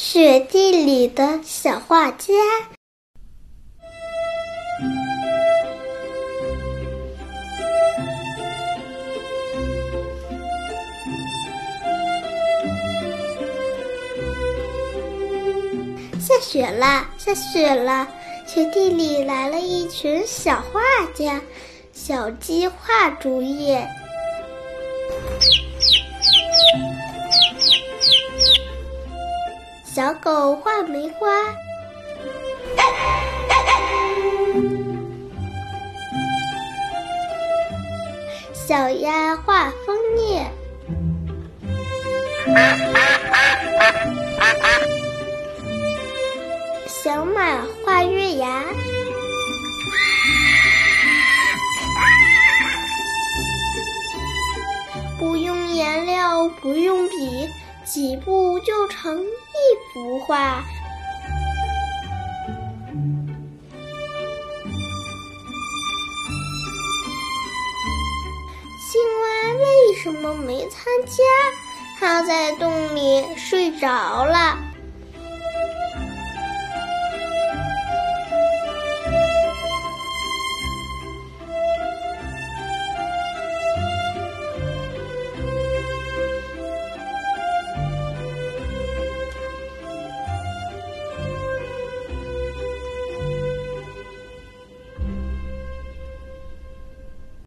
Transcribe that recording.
雪地里的小画家。下雪了，下雪了，雪地里来了一群小画家。小鸡画竹叶，小狗画梅花，小鸭画枫叶。小马画月牙，不用颜料，不用笔，几步就成一幅画。青蛙为什么没参加？它在洞里睡着了。